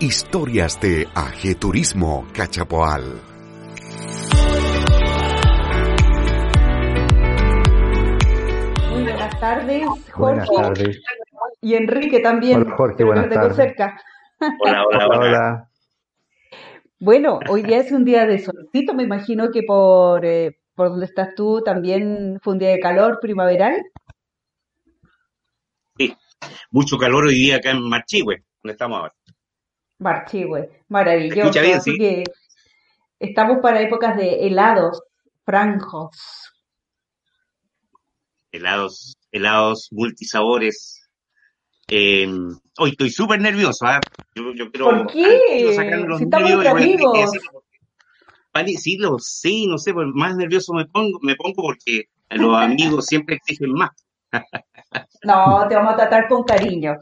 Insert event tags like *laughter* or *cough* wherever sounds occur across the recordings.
Historias de Ajeturismo Cachapoal. Muy buenas tardes, Jorge. Buenas tardes. Y Enrique también. Hola, Jorge, buenas tardes. cerca. Hola, hola, Hola, hola. hola. Bueno, hoy día es un día de solcito, me imagino que por, eh, por donde estás tú también fue un día de calor primaveral. Sí, mucho calor hoy día acá en Marchihue, donde estamos ahora. Marchihue, maravilloso. Bien, Así sí. que estamos para épocas de helados, franjos. Helados, helados multisabores. Eh, hoy estoy súper nervioso, ¿ah? Yo, yo quiero, ¿Por qué? quiero sacar los Si estamos entre amigos. Vale, sí, lo sé, no sé, pues más nervioso me pongo, me pongo porque los *laughs* amigos siempre exigen más. No, te vamos a tratar con cariño.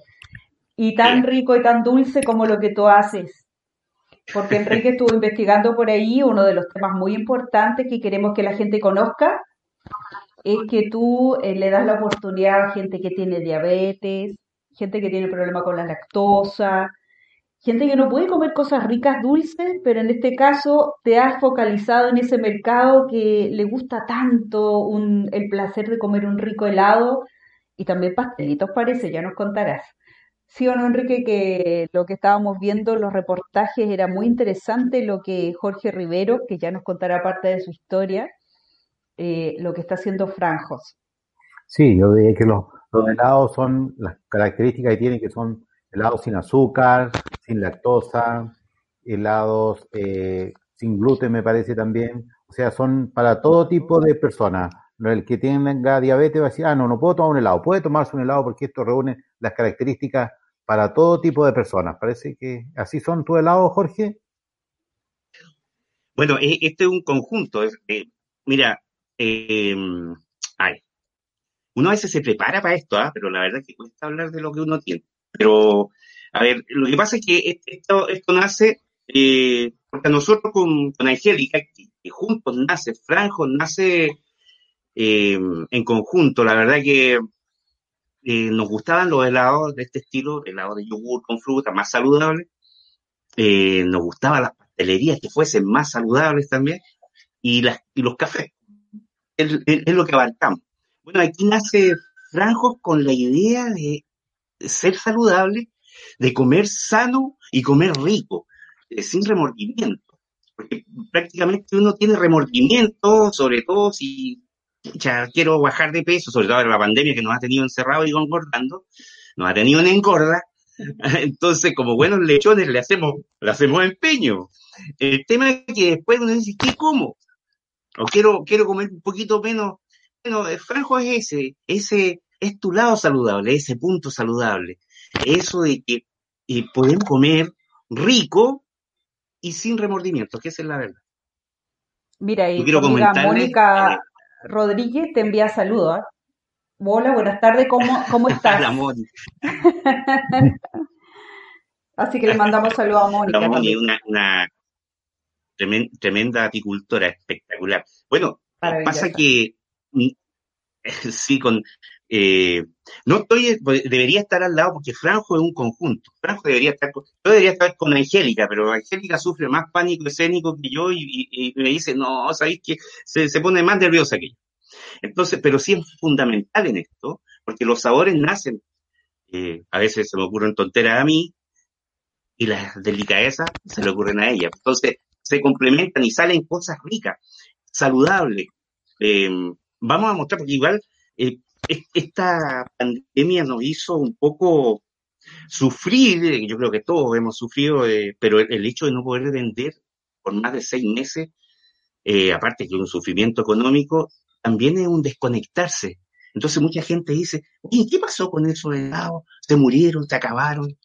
Y tan rico y tan dulce como lo que tú haces. Porque Enrique *laughs* estuvo investigando por ahí uno de los temas muy importantes que queremos que la gente conozca, es que tú eh, le das la oportunidad a gente que tiene diabetes, gente que tiene problema con la lactosa, gente que no puede comer cosas ricas, dulces, pero en este caso te has focalizado en ese mercado que le gusta tanto un- el placer de comer un rico helado y también pastelitos parece, ya nos contarás. Sí o no, Enrique, que lo que estábamos viendo, los reportajes, era muy interesante lo que Jorge Rivero, que ya nos contará parte de su historia, eh, lo que está haciendo Franjos. Sí, yo veía que los, helados son las características que tienen, que son helados sin azúcar, sin lactosa, helados eh, sin gluten, me parece también. O sea, son para todo tipo de personas. El que tenga diabetes va a decir, ah, no, no puedo tomar un helado. Puede tomarse un helado porque esto reúne las características para todo tipo de personas. Parece que así son tus helados, Jorge. Bueno, e- este es un conjunto. es- eh, mira, eh, ay, uno a veces se prepara para esto, ¿ah? Pero la verdad es que cuesta hablar de lo que uno tiene. Pero, a ver, lo que pasa es que es- esto, esto nace, eh, porque nosotros con, con Angélica, que, juntos nace, Franjo nace eh, en conjunto, la verdad que eh, nos gustaban los helados de este estilo, helados de yogur con fruta, más saludables. Eh, nos gustaban las pastelerías que fuesen más saludables también, y, las, y los cafés. Es, lo que abarcamos. Bueno, aquí nace Franjos con la idea de ser saludable, de comer sano y comer rico, eh, sin remordimiento. Porque prácticamente uno tiene remordimiento, sobre todo si ya quiero bajar de peso, sobre todo en la pandemia que nos ha tenido encerrados y engordando, nos ha tenido en engorda. *laughs* Entonces, como buenos lechones, le hacemos, le hacemos empeño. El tema es que después uno dice, ¿qué como? O quiero, quiero comer un poquito menos. Bueno, el franjo es ese, ese es tu lado saludable, ese punto saludable. Eso de que eh, podemos comer rico y sin remordimiento, que esa es la verdad. Mira, y quiero Mónica Rodríguez te envía saludos. ¿ah? Hola, buenas tardes, ¿cómo, cómo *laughs* estás? la *laughs* Moni, Así que le mandamos saludos a Mónica la Moni una, una tremen- tremenda apicultora, espectacular. Bueno, eh, pasa que mm, *laughs* sí, con eh, no estoy, debería estar al lado porque Franjo es un conjunto. Franjo debería estar con, yo debería estar con Angélica, pero Angélica sufre más pánico escénico que yo y, me dice, no, sabéis que se, se pone más nerviosa que yo. Entonces, pero sí es fundamental en esto, porque los sabores nacen, eh, a veces se me ocurren tonteras a mí y las delicadezas se le ocurren a ella. Entonces, se complementan y salen cosas ricas, saludables. Eh, vamos a mostrar, porque igual esta pandemia nos hizo un poco sufrir, eh, yo creo que todos hemos sufrido, eh, pero el, hecho de no poder vender por más de seis meses, eh, aparte que un sufrimiento económico, también es un desconectarse. Entonces mucha gente dice, oye, ¿qué pasó con esos helados? ¿Se murieron? ¿Se acabaron?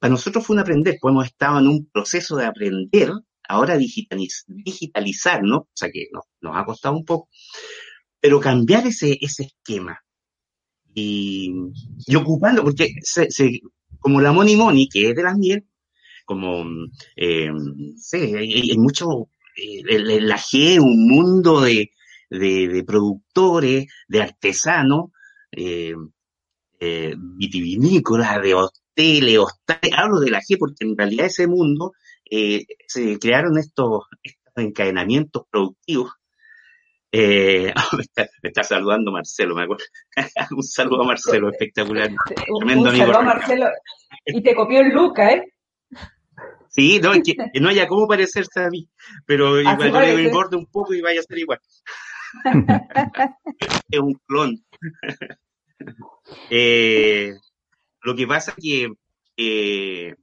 Para nosotros fue un aprender, pues hemos estado en un proceso de aprender, ahora digitaliz- digitalizar, ¿no? O sea que nos, nos ha costado un poco, pero cambiar ese, ese esquema y, ocupando, porque se, se- como la Moni Moni, que es de las miel, como, eh, sé, hay, hay- mucho, eh, la G, un mundo de, de, productores, de artesanos, eh, eh, vitivinícolas, de hoteles, hostales, hablo de la G porque en realidad ese mundo eh, se crearon estos, estos encadenamientos productivos. Eh, *laughs* me, está, saludando Marcelo, me acuerdo. *laughs* un saludo a Marcelo, espectacular. Tremendo un, saludo a Marcelo. Y te copió el Luca, ¿eh? Sí, no, es que, no haya cómo parecerse a mí, pero igual yo le engorde un poco y vaya a ser igual. *laughs* es un clon. eh, lo que pasa es que eh,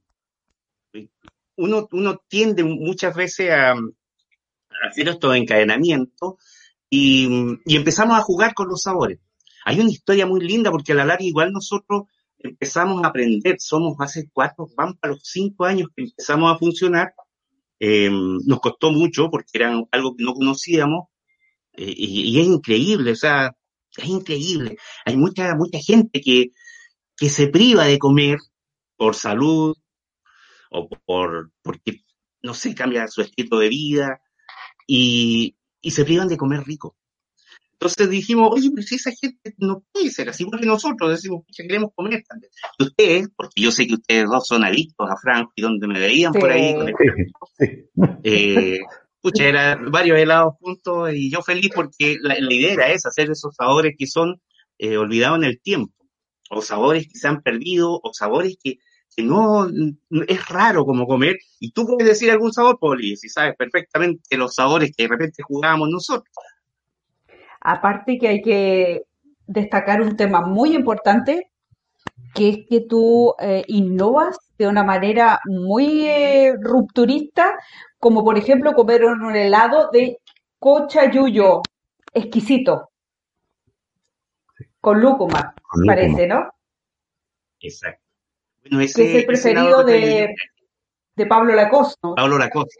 uno, uno tiende muchas veces a, a hacer estos encadenamientos y, y, empezamos a jugar con los sabores. Hay una historia muy linda porque a la larga igual nosotros empezamos a aprender, somos hace cuatro, van para los cinco años que empezamos a funcionar, eh, nos costó mucho porque era algo que no conocíamos eh, y, y, es increíble, o sea, es increíble. Hay mucha, mucha gente que, que se priva de comer por salud o por, porque, no sé, cambia su estilo de vida y, y se privan de comer rico. Entonces dijimos, oye, pero si esa gente no puede ser así, porque nosotros decimos, que queremos comer también. Y ustedes, porque yo sé que ustedes dos son adictos a Franco y donde me veían por ahí, con el... eh, pucha, eran varios helados juntos y yo feliz porque la, la idea era esa, hacer esos sabores que son eh, olvidados en el tiempo, o sabores que se han perdido, o sabores que no, es raro como comer, y tú puedes decir algún sabor, Poli, si sabes perfectamente los sabores que de repente jugábamos nosotros. Aparte que hay que destacar un tema muy importante, que es que tú eh, innovas de una manera muy eh, rupturista, como por ejemplo comer un helado de cochayuyo, exquisito, con lúcuma, con parece, ¿no? Exacto. Bueno, ese, que es el preferido de, de, Pablo Lacoste. ¿no? Pablo Lacoste,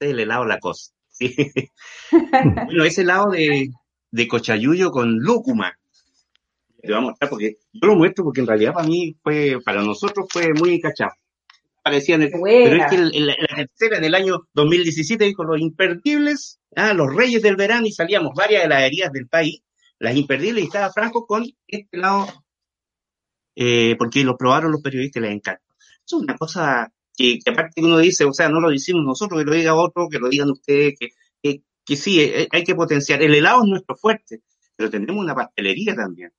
el helado Lacoste. Sí. *laughs* bueno, ese helado de, de cochayuyo con lúcuma. Te voy a mostrar porque yo lo muestro porque en realidad para mí fue, para nosotros fue muy cachado. Parecían, el, pero es que el, el, la tercera en el año 2017 dijo los imperdibles, ah, los reyes del verano y salíamos varias heladerías del país, las imperdibles y estaba Franco con este lado, eh, porque lo probaron los periodistas y les encanta. Es una cosa que, que aparte uno dice, o sea, no lo decimos nosotros, que lo diga otro, que lo digan ustedes, que, que, que sí, eh, hay que potenciar. El helado es nuestro fuerte, pero tenemos una pastelería también.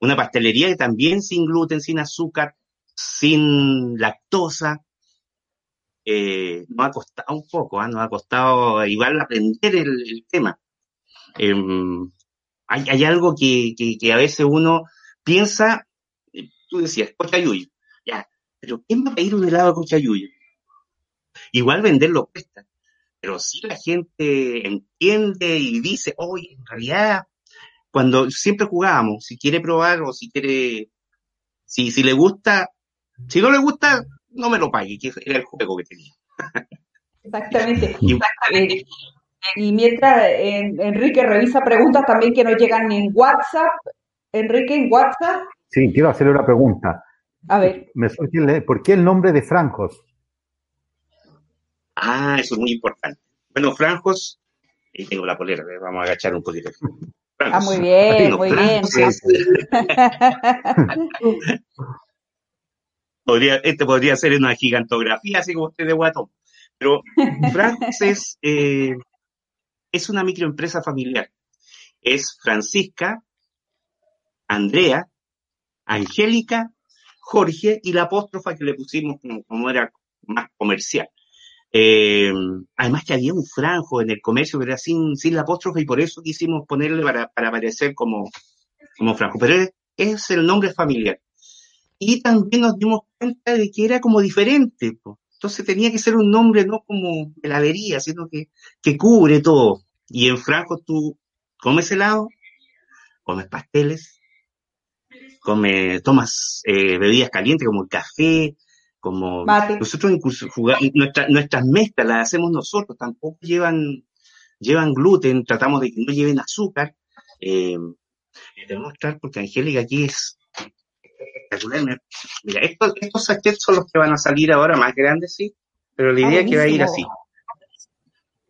Una pastelería que también sin gluten, sin azúcar, sin lactosa. Eh, nos ha costado un poco, ¿eh? nos ha costado igual aprender el, tema. Eh, hay, algo que, que, a veces uno piensa, tú decías, cochayuyo, ya, pero ¿quién va a pedir un helado de cochayuyo? Igual venderlo cuesta pero si la gente entiende y dice, oye, en realidad, cuando siempre jugábamos, si quiere probar o si quiere, si, si le gusta, si no le gusta, no me lo pague, que era el juego que tenía. Exactamente. *laughs* y, eh, y mientras eh, Enrique revisa preguntas también que nos llegan en WhatsApp. Enrique, en WhatsApp. Sí, quiero hacerle una pregunta. A ver. Me surge, ¿Por qué el nombre de Francos? Ah, eso es muy importante. Bueno, Franjos, y tengo la polera, vamos a agachar un poquito. Francos. Ah, muy bien, muy bien. *laughs* podría, este podría ser una gigantografía, así como usted de Guatón. Pero Francos es, eh, es una microempresa familiar. Es Francisca, Andrea, Angélica, Jorge y la apóstrofa que le pusimos como, era más comercial. Eh, además que había un franjo en el comercio, pero era sin, sin la apóstrofe y por eso quisimos ponerle para, para aparecer como, como franjo. Pero es, es, el nombre familiar. Y también nos dimos cuenta de que era como diferente. Pues. Entonces tenía que ser un nombre no como heladería, sino que, que cubre todo. Y en franjo tú comes helado, comes pasteles, comes, tomas eh, bebidas calientes como el café, como Mate. nosotros incluso jugamos, nuestra, nuestras mezclas las hacemos nosotros, tampoco llevan, llevan gluten, tratamos de que no lleven azúcar. Eh, te voy a mostrar porque Angélica aquí es espectacular. Mira, estos, estos sachets son los que van a salir ahora más grandes, sí, pero la idea es que va a ir así.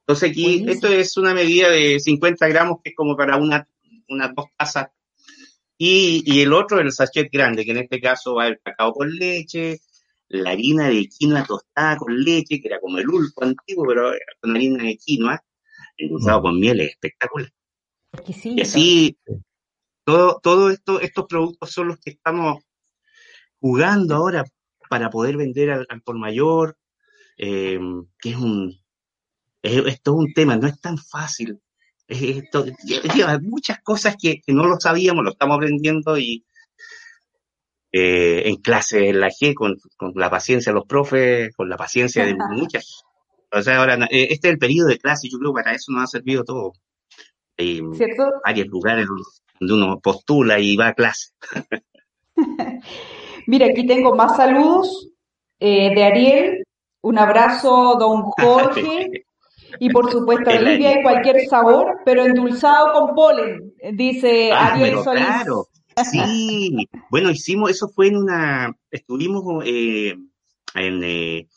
Entonces aquí, buenísimo. esto es una medida de 50 gramos que es como para una, unas dos tazas Y, el otro, el sachet grande, que en este caso va el cacao con leche, la harina de quinoa tostada con leche, que era como el ulpo antiguo, pero con harina de quinoa, endulzado con miel, es espectacular. Y así, todo, todo esto, estos productos son los que estamos jugando ahora para poder vender al, por mayor, eh, que es un, es, todo un tema, no es tan fácil. Esto, *laughs* lleva muchas cosas que, no lo sabíamos, lo estamos aprendiendo y eh, en clase en la G, con, la paciencia de los profes, con la paciencia de *laughs* muchas. O sea, ahora, eh, este es el periodo de clase, yo creo que para eso nos ha servido todo. Hay varios lugares donde uno postula y va a clase. *laughs* Mira, aquí tengo más saludos eh, de Ariel. Un abrazo, don Jorge. Y por supuesto, Olivia y cualquier sabor, pero endulzado con polen, dice ah, Ariel Solís. Claro, sí. bueno, hicimos, eso fue en una, estuvimos eh, en, eh,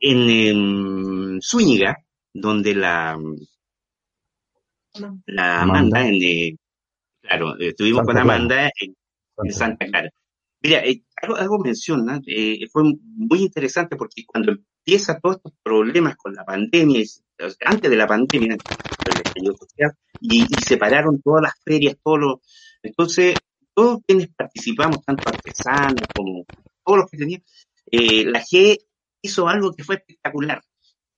en, Zúñiga, donde la, la Amanda, en, eh, claro, estuvimos con Amanda en Santa Clara. Mira, eh, algo, menciona, eh, fue muy interesante porque cuando empieza todos estos problemas con la pandemia, antes de la pandemia, y, y separaron todas las ferias, todos los, entonces, todos quienes participamos, tanto artesanos como todos los que tenían, eh, la G hizo algo que fue espectacular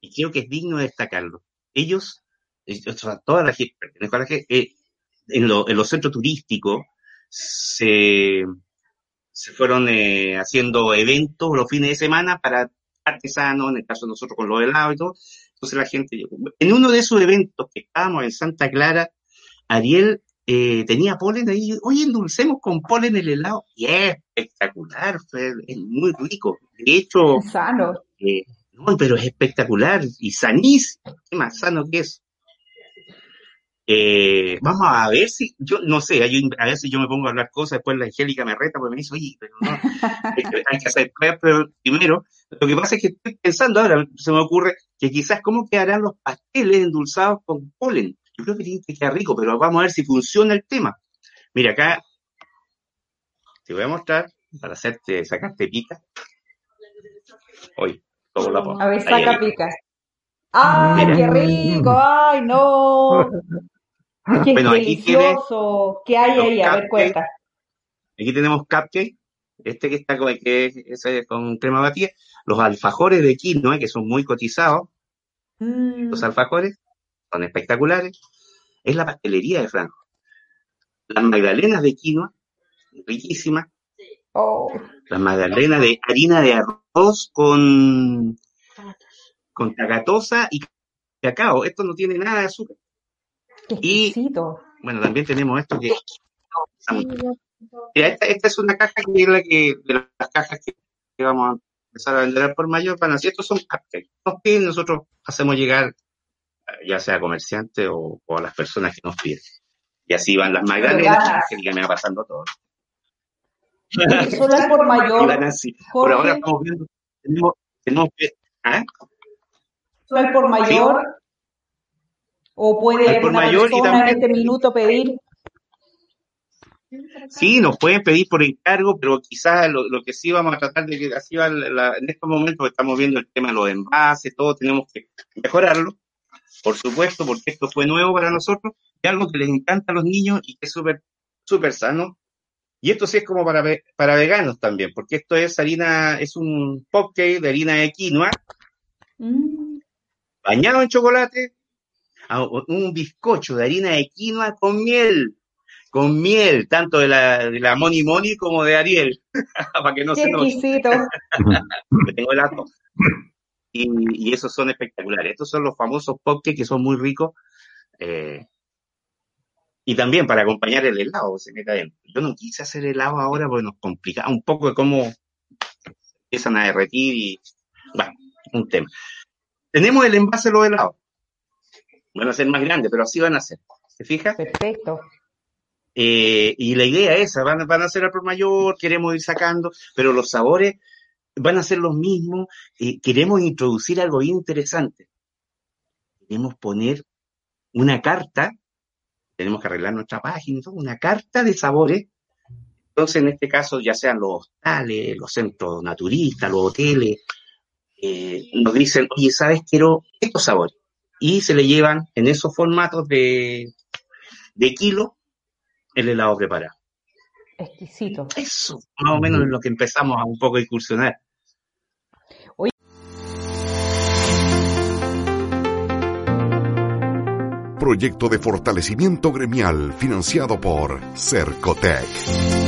y creo que es digno de destacarlo. Ellos, o sea, toda la G, la G en, lo, en los centros turísticos, se se fueron eh, haciendo eventos los fines de semana para artesanos, en el caso de nosotros con los helados y todo. Entonces la gente, en uno de esos eventos que estábamos en Santa Clara, Ariel eh, tenía polen ahí, oye, endulcemos con polen el helado, y es espectacular, es muy rico. De hecho, sano. Eh, no, pero es espectacular y sanísimo, qué más sano que es. Eh, vamos a ver si, yo no sé, a veces yo me pongo a hablar cosas, después la Angélica me reta porque me dice, oye, pero no, hay que hacer pero primero. Lo que pasa es que estoy pensando ahora, se me ocurre que quizás cómo quedarán los pasteles endulzados con polen. Yo creo que tiene que quedar rico, pero vamos a ver si funciona el tema. Mira, acá te voy a mostrar para hacerte, sacarte pica. Hoy, todo la A ver, saca pica. ¡Ay, qué rico! ¡Ay, no! *laughs* *laughs* Qué bueno, delicioso. ¿Qué hay ahí? A ver, cuenta. Aquí tenemos cupcake, este que está con, que es, con crema batida, los alfajores de quinoa, que son muy cotizados. Mm. Los alfajores son espectaculares. Es la pastelería de Franco. Las magdalenas de quinoa, riquísimas. Oh. Las magdalenas de harina de arroz con, con y cacao. Esto no tiene nada de azúcar y bueno, también tenemos esto que esta, esta, es una caja que es la que de las cajas que vamos a empezar a vender por mayor para si estos son cupcakes. Nos piden, nosotros hacemos llegar ya sea a comerciantes o, a las personas que nos piden. Y así van las magdalenas, que me va pasando todo. Solo es por mayor. Por ahora estamos viendo, tenemos, tenemos ¿ah? Solo por mayor. ¿O puede por mayor y también, en este minuto pedir? Sí, nos pueden pedir por encargo, pero quizás lo, que sí vamos a tratar de que así va en estos momentos estamos viendo el tema de los envases, todo tenemos que mejorarlo, por supuesto, porque esto fue nuevo para nosotros, es algo que les encanta a los niños y que es súper, súper sano. Y esto sí es como para, para veganos también, porque esto es harina, es un cupcake de harina de quinoa, mm. bañado en chocolate, un bizcocho de harina de quinoa con miel, con miel, tanto de la, de la Moni Moni como de Ariel, *laughs* para que no se nos... *laughs* tengo el y, y, esos son espectaculares. Estos son los famosos popcakes que son muy ricos. Eh, y también para acompañar el helado, se mete Yo no quise hacer helado ahora porque nos complicaba un poco de cómo empiezan a derretir y, bueno, un tema. Tenemos el envase de los helados van a ser más grandes, pero así van a ser. ¿Se fija? Perfecto. Eh, y la idea es esa, van, van a ser al por mayor, queremos ir sacando, pero los sabores van a ser los mismos. y queremos introducir algo interesante. Queremos poner una carta tenemos que arreglar nuestra página, una carta de sabores. Entonces, en este caso, ya sean los hostales, los centros naturistas, los hoteles, eh, nos dicen, oye, ¿sabes? Quiero estos sabores. Y se le llevan en esos formatos de, de kilo el helado preparado. Exquisito. Eso, más o menos es lo que empezamos a un poco incursionar. Proyecto de fortalecimiento gremial financiado por Cercotec.